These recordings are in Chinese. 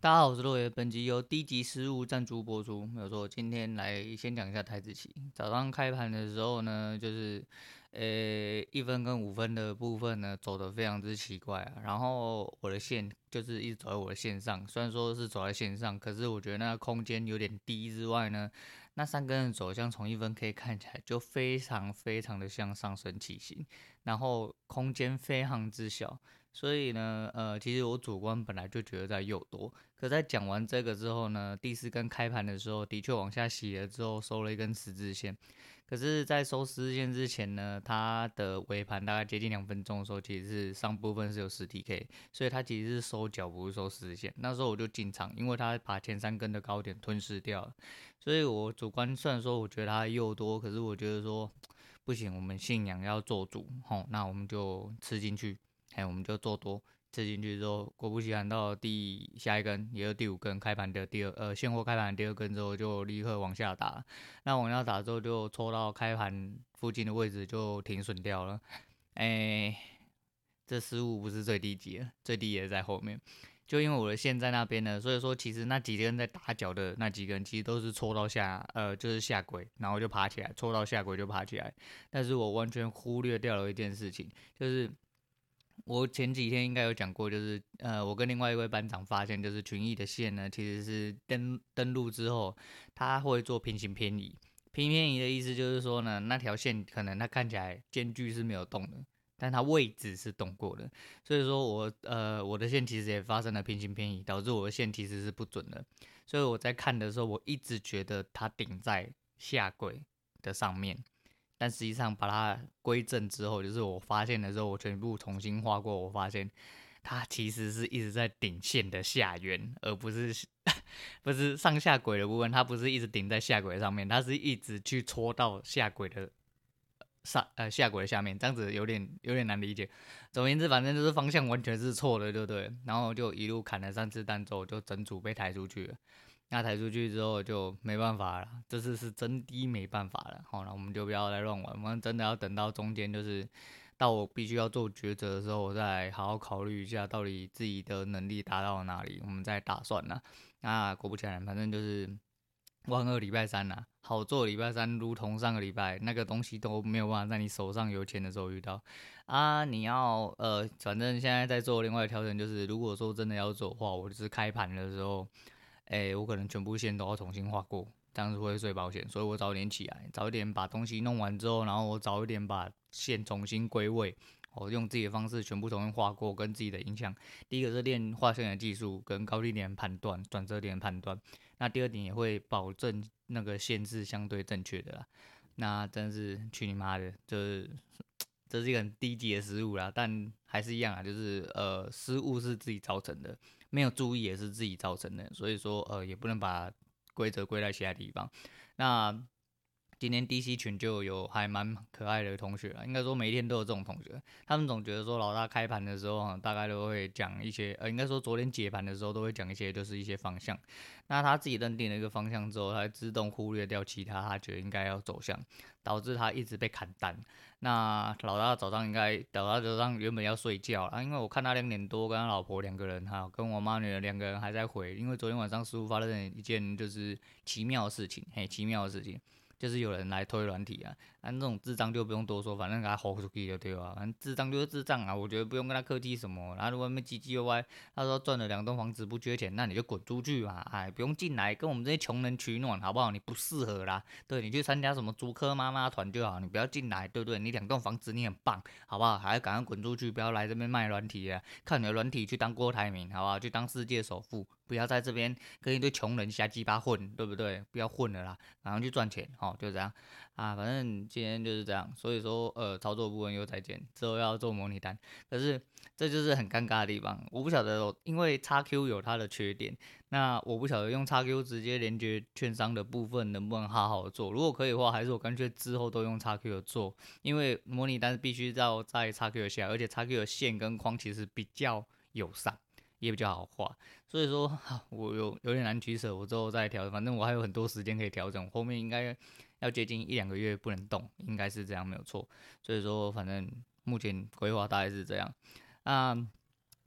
大家好，我是落叶。本集由低级失误赞助播出。没有错，今天来先讲一下台子棋。早上开盘的时候呢，就是呃一分跟五分的部分呢走得非常之奇怪啊。然后我的线就是一直走在我的线上，虽然说是走在线上，可是我觉得那个空间有点低之外呢，那三根的走向从一分可以看起来就非常非常的像上升旗形，然后空间非常之小。所以呢，呃，其实我主观本来就觉得在诱多，可在讲完这个之后呢，第四根开盘的时候的确往下洗了之后收了一根十字线，可是，在收十字线之前呢，它的尾盘大概接近两分钟的时候，其实是上部分是有实体 K，所以它其实是收脚不是收十字线。那时候我就进场，因为它把前三根的高点吞噬掉了，所以我主观虽然说我觉得它诱多，可是我觉得说 不行，我们信仰要做主，吼，那我们就吃进去。哎，我们就做多吃进去之后，果不其然，到第下一根，也是第五根开盘的第二呃现货开盘第二根之后，就立刻往下打。那往下打之后，就戳到开盘附近的位置就停损掉了。哎，这失误不是最低级的，最低也在后面。就因为我的线在那边呢，所以说其实那几根在打脚的那几根，其实都是戳到下呃就是下轨，然后就爬起来，戳到下轨就爬起来。但是我完全忽略掉了一件事情，就是。我前几天应该有讲过，就是呃，我跟另外一位班长发现，就是群益的线呢，其实是登登录之后，它会做平行偏移。平行偏移的意思就是说呢，那条线可能它看起来间距是没有动的，但它位置是动过的。所以说我呃我的线其实也发生了平行偏移，导致我的线其实是不准的。所以我在看的时候，我一直觉得它顶在下轨的上面。但实际上把它归正之后，就是我发现的时候，我全部重新画过，我发现它其实是一直在顶线的下缘，而不是 不是上下轨的部分，它不是一直顶在下轨上面，它是一直去戳到下轨的上呃下轨的下面，这样子有点有点难理解。总而言之，反正就是方向完全是错的，对不对？然后就一路砍了三次弹之后，就整组被抬出去了。那抬出去之后就没办法了，这次是真的没办法了。好了，我们就不要再乱玩，我们真的要等到中间，就是到我必须要做抉择的时候，我再好好考虑一下，到底自己的能力达到哪里，我们再打算了。那果不其然，反正就是万二礼拜三呐，好做礼拜三，如同上个礼拜那个东西都没有办法在你手上有钱的时候遇到啊。你要呃，反正现在在做另外的调整，就是如果说真的要做的话，我就是开盘的时候。哎、我可能全部线都要重新画过，这样子会最保险。所以我早点起来，早一点把东西弄完之后，然后我早一点把线重新归位，我用自己的方式全部重新画过，跟自己的影响。第一个是练画线的技术跟高低点判断、转折点判断。那第二点也会保证那个线是相对正确的啦。那真是去你妈的，就是这是一个很低级的失误啦。但还是一样啊，就是呃，失误是自己造成的。没有注意也是自己造成的，所以说呃也不能把规则归在其他地方。那今天 DC 群就有还蛮可爱的同学啊，应该说每一天都有这种同学，他们总觉得说老大开盘的时候大概都会讲一些，呃应该说昨天解盘的时候都会讲一些，就是一些方向。那他自己认定了一个方向之后，他自动忽略掉其他他觉得应该要走向，导致他一直被砍单。那老大早上应该，老大早上原本要睡觉啊，因为我看他两点多跟他老婆两个人哈，跟我妈女儿两个人还在回，因为昨天晚上似乎发生了一件就是奇妙的事情，嘿，奇妙的事情。就是有人来推软体啊，那这种智障就不用多说，反正给他轰出去就对了。反正智障就是智障啊，我觉得不用跟他客气什么。然后如果没唧唧歪歪，他说赚了两栋房子不缺钱，那你就滚出去嘛，哎，不用进来跟我们这些穷人取暖，好不好？你不适合啦，对，你去参加什么租客妈妈团就好，你不要进来，对不对？你两栋房子你很棒，好不好？还要赶快滚出去，不要来这边卖软体啊，靠你的软体去当郭台铭，好不好？去当世界首富。不要在这边跟一堆穷人瞎鸡巴混，对不对？不要混了啦，然后去赚钱，好，就这样啊。反正今天就是这样，所以说呃，操作部分又再见，之后要做模拟单。可是这就是很尴尬的地方，我不晓得，因为 XQ 有它的缺点，那我不晓得用 XQ 直接连接券商的部分能不能好好做。如果可以的话，还是我干脆之后都用 XQ 做，因为模拟单必须要在 XQ 下，而且 XQ 的线跟框其实比较友善。也比较好画，所以说我有有点难取舍，我之后再调整，反正我还有很多时间可以调整，后面应该要接近一两个月不能动，应该是这样没有错。所以说反正目前规划大概是这样。那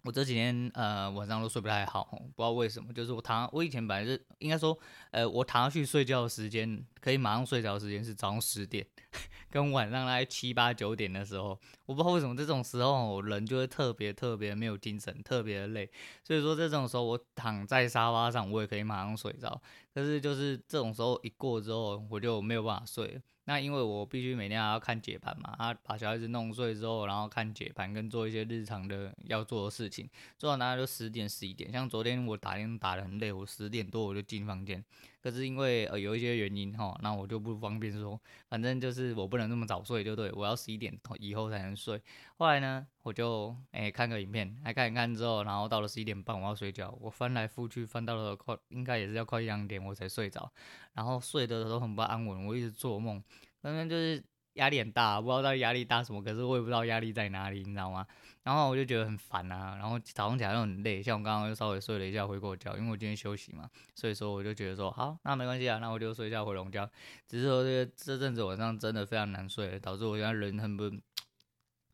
我这几天呃晚上都睡不太好，不知道为什么。就是我躺，我以前本来是应该说，呃，我躺下去睡觉的时间可以马上睡着的时间是早上十点，跟晚上大概七八九点的时候，我不知道为什么这种时候我人就会特别特别没有精神，特别的累。所以说这种时候，我躺在沙发上，我也可以马上睡着。可是就是这种时候一过之后，我就没有办法睡。那因为我必须每天还要看解盘嘛，啊把小孩子弄睡之后，然后看解盘跟做一些日常的要做的事情，做到大概就十点十一点。像昨天我打电打得很累，我十点多我就进房间。可是因为呃有一些原因哈，那我就不方便说，反正就是我不能那么早睡，就对，我要十一点以后才能睡。后来呢，我就哎、看个影片，来看一看之后，然后到了十一点半我要睡觉，我翻来覆去翻到了快应该也是要快一两点我才睡着，然后睡得都很不安稳，我一直做梦，反正就是。压力很大，不知道压力大什么，可是我也不知道压力在哪里，你知道吗？然后我就觉得很烦啊，然后早上起来又很累，像我刚刚又稍微睡了一下回过觉，因为我今天休息嘛，所以说我就觉得说好，那没关系啊，那我就睡一下回笼觉。只是说这这阵子晚上真的非常难睡，导致我现在人很不。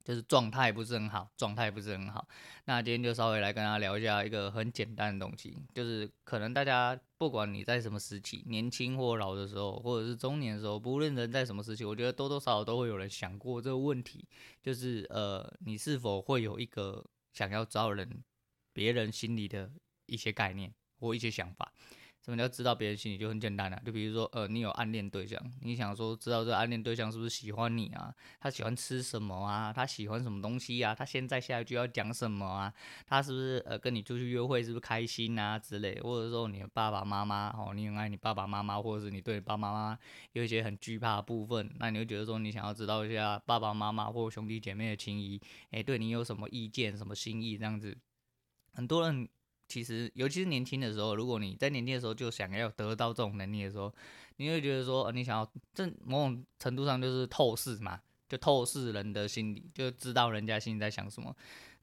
就是状态不是很好，状态不是很好。那今天就稍微来跟大家聊一下一个很简单的东西，就是可能大家不管你在什么时期，年轻或老的时候，或者是中年的时候，不论人在什么时期，我觉得多多少少都会有人想过这个问题，就是呃，你是否会有一个想要招人别人心里的一些概念或一些想法。什么叫知道别人心里就很简单了，就比如说，呃，你有暗恋对象，你想说知道这暗恋对象是不是喜欢你啊？他喜欢吃什么啊？他喜欢什么东西啊？他现在下一句要讲什么啊？他是不是呃跟你出去约会是不是开心啊之类？或者说你的爸爸妈妈哦，你很爱你爸爸妈妈，或者是你对你爸爸妈妈有一些很惧怕的部分，那你会觉得说你想要知道一下爸爸妈妈或兄弟姐妹的情谊，诶，对你有什么意见、什么心意这样子？很多人。其实，尤其是年轻的时候，如果你在年轻的时候就想要得到这种能力的时候，你会觉得说，你想要这某种程度上就是透视嘛，就透视人的心理，就知道人家心里在想什么。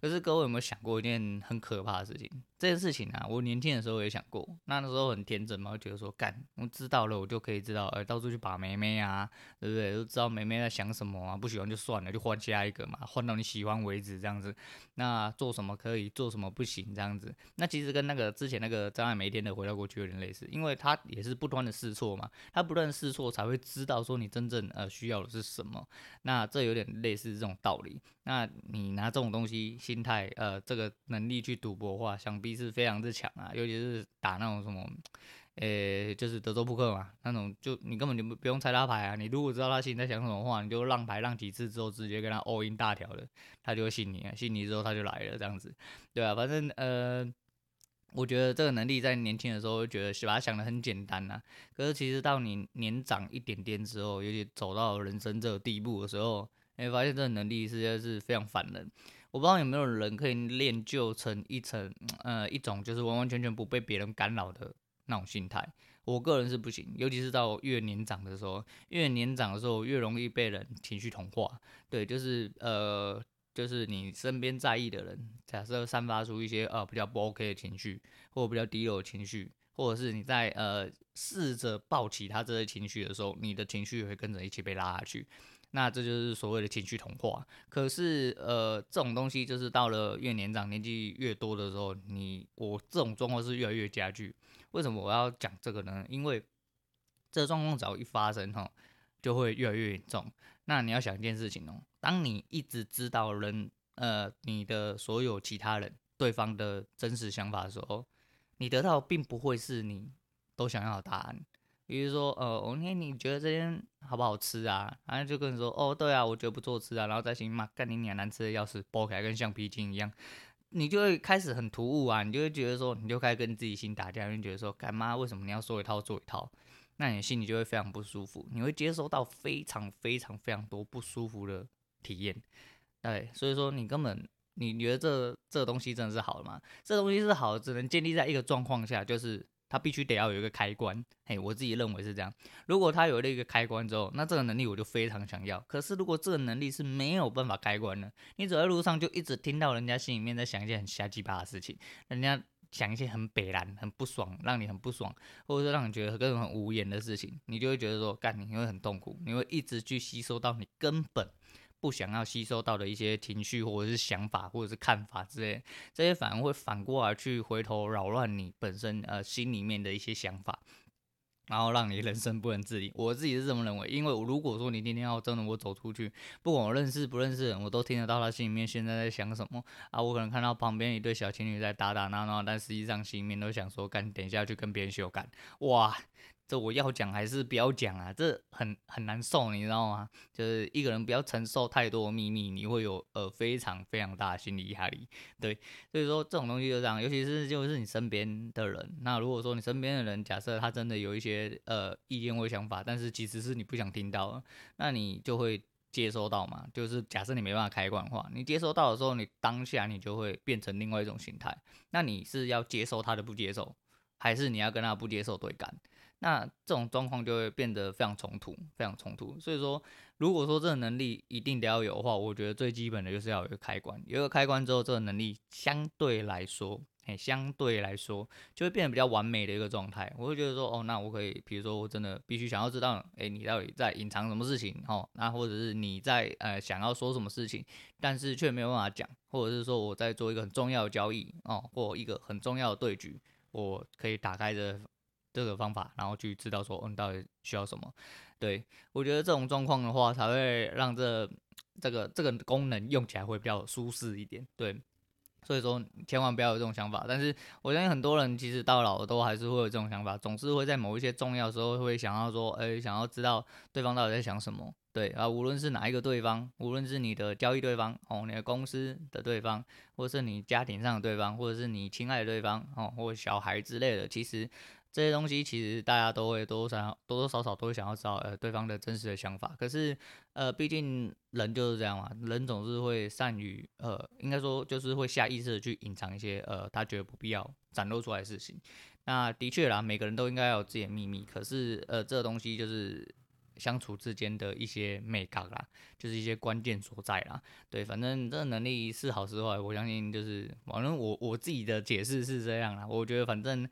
可是各位有没有想过一件很可怕的事情？这件事情啊，我年轻的时候也想过。那那时候很天真嘛，觉得说干，我知道了，我就可以知道，呃，到处去把妹妹啊，对不对？都知道妹妹在想什么啊，不喜欢就算了，就换下一个嘛，换到你喜欢为止这样子。那做什么可以，做什么不行这样子。那其实跟那个之前那个张爱梅天的回到过去有点类似，因为他也是不断的试错嘛，他不断试错才会知道说你真正呃需要的是什么。那这有点类似这种道理。那你拿这种东西心态，呃，这个能力去赌博的话，想必是非常之强啊。尤其是打那种什么，呃、就是德州扑克嘛，那种就你根本就不用猜他牌啊。你如果知道他心里在想什么话，你就让牌让几次之后，直接跟他 all in 大条的，他就会信你啊。信你之后他就来了，这样子，对啊，反正呃，我觉得这个能力在年轻的时候觉得把它想得很简单呐、啊。可是其实到你年长一点点之后，尤其走到人生这个地步的时候。你会，发现这个能力实在是非常烦人。我不知道有没有人可以练就成一层，呃，一种就是完完全全不被别人干扰的那种心态。我个人是不行，尤其是到越年长的时候，越年长的时候越容易被人情绪同化。对，就是呃，就是你身边在意的人，假设散发出一些呃比较不 OK 的情绪，或者比较低落的情绪，或者是你在呃试着抱起他这些情绪的时候，你的情绪也会跟着一起被拉下去。那这就是所谓的情绪同化。可是，呃，这种东西就是到了越年长、年纪越多的时候，你我这种状况是越来越加剧。为什么我要讲这个呢？因为这个状况只要一发生，哈，就会越来越严重。那你要想一件事情哦，当你一直知道人，呃，你的所有其他人、对方的真实想法的时候，你得到并不会是你都想要的答案。比如说，呃，我那天你觉得这间好不好吃啊？然后就跟你说，哦，对啊，我觉得不错吃啊。然后再行嘛，干你娘难吃的要死，剥开跟橡皮筋一样，你就会开始很突兀啊，你就会觉得说，你就开始跟自己心打架，你就觉得说，干妈为什么你要说一套做一套？那你心里就会非常不舒服，你会接收到非常非常非常多不舒服的体验。对，所以说你根本你觉得这这东西真的是好的吗？这东西是好，只能建立在一个状况下，就是。它必须得要有一个开关，嘿，我自己认为是这样。如果它有了一个开关之后，那这个能力我就非常想要。可是如果这个能力是没有办法开关的，你走在路上就一直听到人家心里面在想一些很瞎鸡巴的事情，人家想一些很北烂、很不爽，让你很不爽，或者说让你觉得各种很无言的事情，你就会觉得说，干，你会很痛苦，你会一直去吸收到你根本不想要吸收到的一些情绪或者是想法或者是看法之类，这些反而会反过来去回头扰乱你本身呃心里面的一些想法。然后让你人生不能自理，我自己是这么认为。因为如果说你今天要真的我走出去，不管我认识不认识人，我都听得到他心里面现在在想什么啊。我可能看到旁边一对小情侣在打打闹闹，但实际上心里面都想说，干，等一下去跟别人修改，哇。这我要讲还是不要讲啊？这很很难受，你知道吗？就是一个人不要承受太多的秘密，你会有呃非常非常大的心理压力。对，所以说这种东西就这样，尤其是就是你身边的人。那如果说你身边的人，假设他真的有一些呃意见或想法，但是其实是你不想听到，那你就会接收到嘛。就是假设你没办法开关的话，你接收到的时候，你当下你就会变成另外一种形态。那你是要接受他的不接受，还是你要跟他不接受对干？那这种状况就会变得非常冲突，非常冲突。所以说，如果说这个能力一定得要有的话，我觉得最基本的就是要有一个开关。有一个开关之后，这个能力相对来说，哎，相对来说就会变得比较完美的一个状态。我会觉得说，哦，那我可以，比如说我真的必须想要知道，哎，你到底在隐藏什么事情，哦，那或者是你在呃想要说什么事情，但是却没有办法讲，或者是说我在做一个很重要的交易，哦，或一个很重要的对局，我可以打开这。这个方法，然后去知道说，嗯，你到底需要什么？对，我觉得这种状况的话，才会让这这个这个功能用起来会比较舒适一点。对，所以说千万不要有这种想法。但是我相信很多人其实到老都还是会有这种想法，总是会在某一些重要时候会想要说，哎，想要知道对方到底在想什么。对啊，无论是哪一个对方，无论是你的交易对方哦，你的公司的对方，或是你家庭上的对方，或者是你亲爱的对方哦，或小孩之类的，其实。这些东西其实大家都会多多少少多多少少都会想要知道呃对方的真实的想法，可是呃毕竟人就是这样嘛，人总是会善于呃应该说就是会下意识的去隐藏一些呃他觉得不必要展露出来的事情。那的确啦，每个人都应该有自己的秘密，可是呃这个东西就是相处之间的一些美感啦，就是一些关键所在啦。对，反正这个能力是好是坏，我相信就是反正我我自己的解释是这样啦，我觉得反正。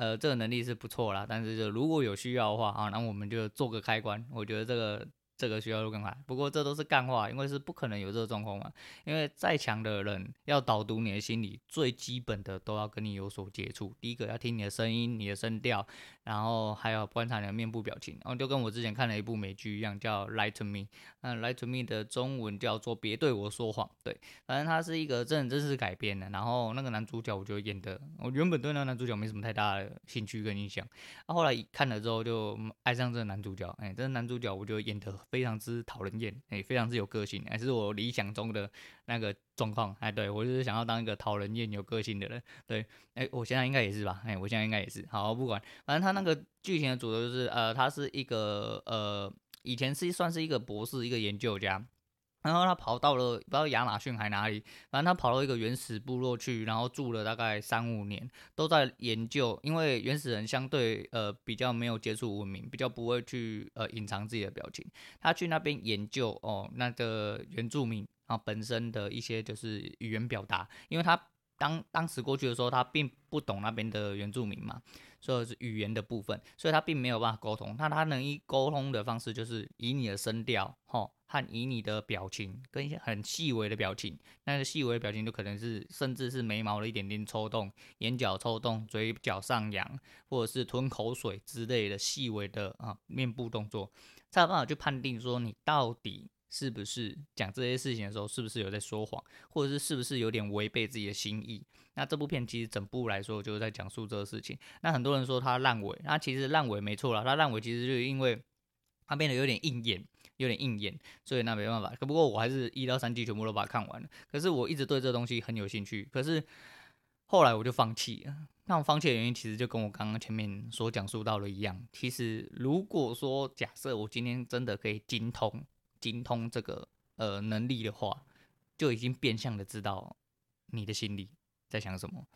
呃，这个能力是不错啦，但是就如果有需要的话啊，那我们就做个开关。我觉得这个。这个需要更快，不过这都是干话，因为是不可能有这个状况嘛。因为再强的人要导读你的心理，最基本的都要跟你有所接触。第一个要听你的声音、你的声调，然后还要观察你的面部表情。然后就跟我之前看了一部美剧一样，叫《Lie to Me》。那《Lie to Me》的中文叫做《别对我说谎》。对，反正它是一个真人真事改编的。然后那个男主角，我觉得演的，我原本对那个男主角没什么太大的兴趣跟印象。那后来看了之后，就爱上这个男主角。哎，这个男主角我觉得演的。非常之讨人厌，哎，非常之有个性，还是我理想中的那个状况，哎，对，我就是想要当一个讨人厌、有个性的人，对，哎，我现在应该也是吧，哎，我现在应该也是，好，不管，反正他那个剧情的主角就是，呃，他是一个，呃，以前是算是一个博士，一个研究家。然后他跑到了不知道亚马逊还哪里，反正他跑到一个原始部落去，然后住了大概三五年，都在研究。因为原始人相对呃比较没有接触文明，比较不会去呃隐藏自己的表情。他去那边研究哦，那个原住民啊本身的一些就是语言表达，因为他当当时过去的时候，他并不懂那边的原住民嘛，所以是语言的部分，所以他并没有办法沟通。那他能以沟通的方式就是以你的声调，吼、和以你的表情跟一些很细微的表情，那个细微的表情就可能是甚至是眉毛的一点点抽动、眼角抽动、嘴角上扬，或者是吞口水之类的细微的啊面部动作，才有办法去判定说你到底是不是讲这些事情的时候是不是有在说谎，或者是是不是有点违背自己的心意。那这部片其实整部来说就是在讲述这个事情。那很多人说它烂尾，那其实烂尾没错啦，它烂尾其实就是因为它变得有点应验。有点应验，所以那没办法。可不过我还是一到三季全部都把它看完了。可是我一直对这东西很有兴趣，可是后来我就放弃了。那我放弃的原因其实就跟我刚刚前面所讲述到的一样。其实如果说假设我今天真的可以精通精通这个呃能力的话，就已经变相的知道你的心里在想什么。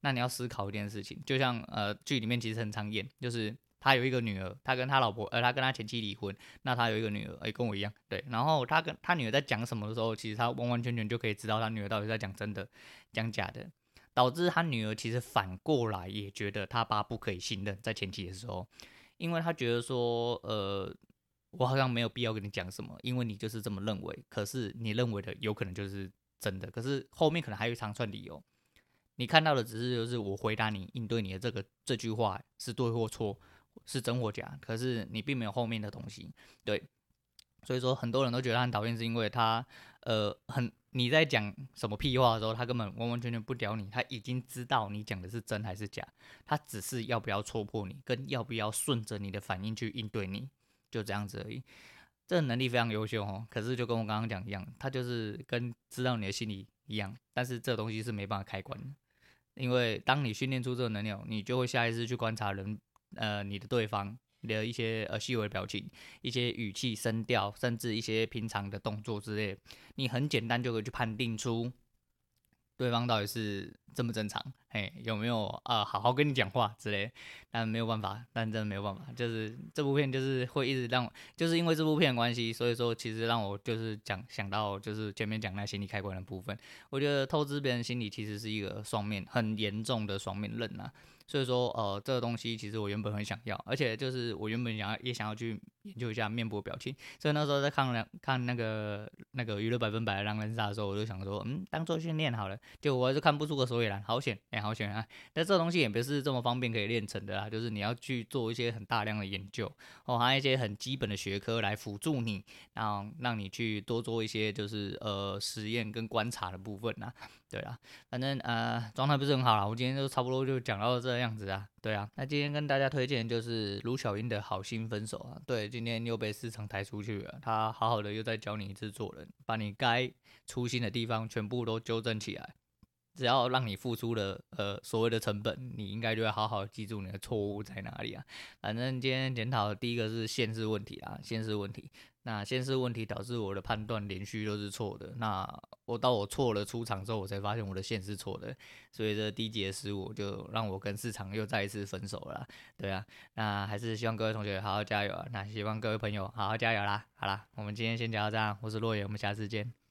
那你要思考一件事情，就像呃剧里面其实很常演，就是。他有一个女儿，他跟他老婆，呃，他跟他前妻离婚，那他有一个女儿，哎，跟我一样，对。然后他跟他女儿在讲什么的时候，其实他完完全全就可以知道他女儿到底在讲真的，讲假的，导致他女儿其实反过来也觉得他爸不可以信任，在前期的时候，因为他觉得说，呃，我好像没有必要跟你讲什么，因为你就是这么认为。可是你认为的有可能就是真的，可是后面可能还有一长串理由。你看到的只是就是我回答你应对你的这个这句话是对或错，是真或假，可是你并没有后面的东西。对，所以说很多人都觉得他很讨厌，是因为他呃很你在讲什么屁话的时候，他根本完完全全不屌你，他已经知道你讲的是真还是假，他只是要不要戳破你，跟要不要顺着你的反应去应对你。就这样子而已，这能力非常优秀哦。可是就跟我刚刚讲一样，他就是跟知道你的心理一样，但是这东西是没办法开关的，因为当你训练出这个能力，你就会下意识去观察人，呃，你的对方的一些呃细微的表情、一些语气、声调，甚至一些平常的动作之类，你很简单就可以去判定出。对方到底是正不正常，嘿，有没有啊、好好跟你讲话之类，但没有办法，但真的没有办法，就是这部片就是会一直让，就是因为这部片的关系，所以说其实让我就是讲想到就是前面讲那心理开关的部分，我觉得透支别人心理其实是一个双面很严重的双面刃呐、啊。所以说，呃，这个东西其实我原本很想要，而且就是我原本想要也想要去研究一下面部表情。所以那时候在看两看那个那个娱乐百分百的狼人杀的时候，我就想说，嗯，当做训练好了。结果我还是看不出个所以然，好险，哎、好险啊！但这东西也不是这么方便可以练成的啦，就是你要去做一些很大量的研究，哦，还有一些很基本的学科来辅助你，然后让你去多做一些就是呃实验跟观察的部分呐。对啊，反正呃状态不是很好啦，我今天就差不多就讲到这样子啊。对啊，那今天跟大家推荐就是卢巧音的好心分手啊。对，今天又被市场抬出去了，他好好的又再教你一次做人，把你该粗心的地方全部都纠正起来。只要让你付出了呃所谓的成本，你应该就会好好记住你的错误在哪里啊。反正今天检讨的第一个是现实问题啊，现实问题。那先是问题导致我的判断连续都是错的。那我到我错了出场之后，我才发现我的线是错的。所以这低级的失误就让我跟市场又再一次分手了。对啊，那还是希望各位同学好好加油啊。那希望各位朋友好好加油啦。好啦，我们今天先聊到这样，我是洛野，我们下次见。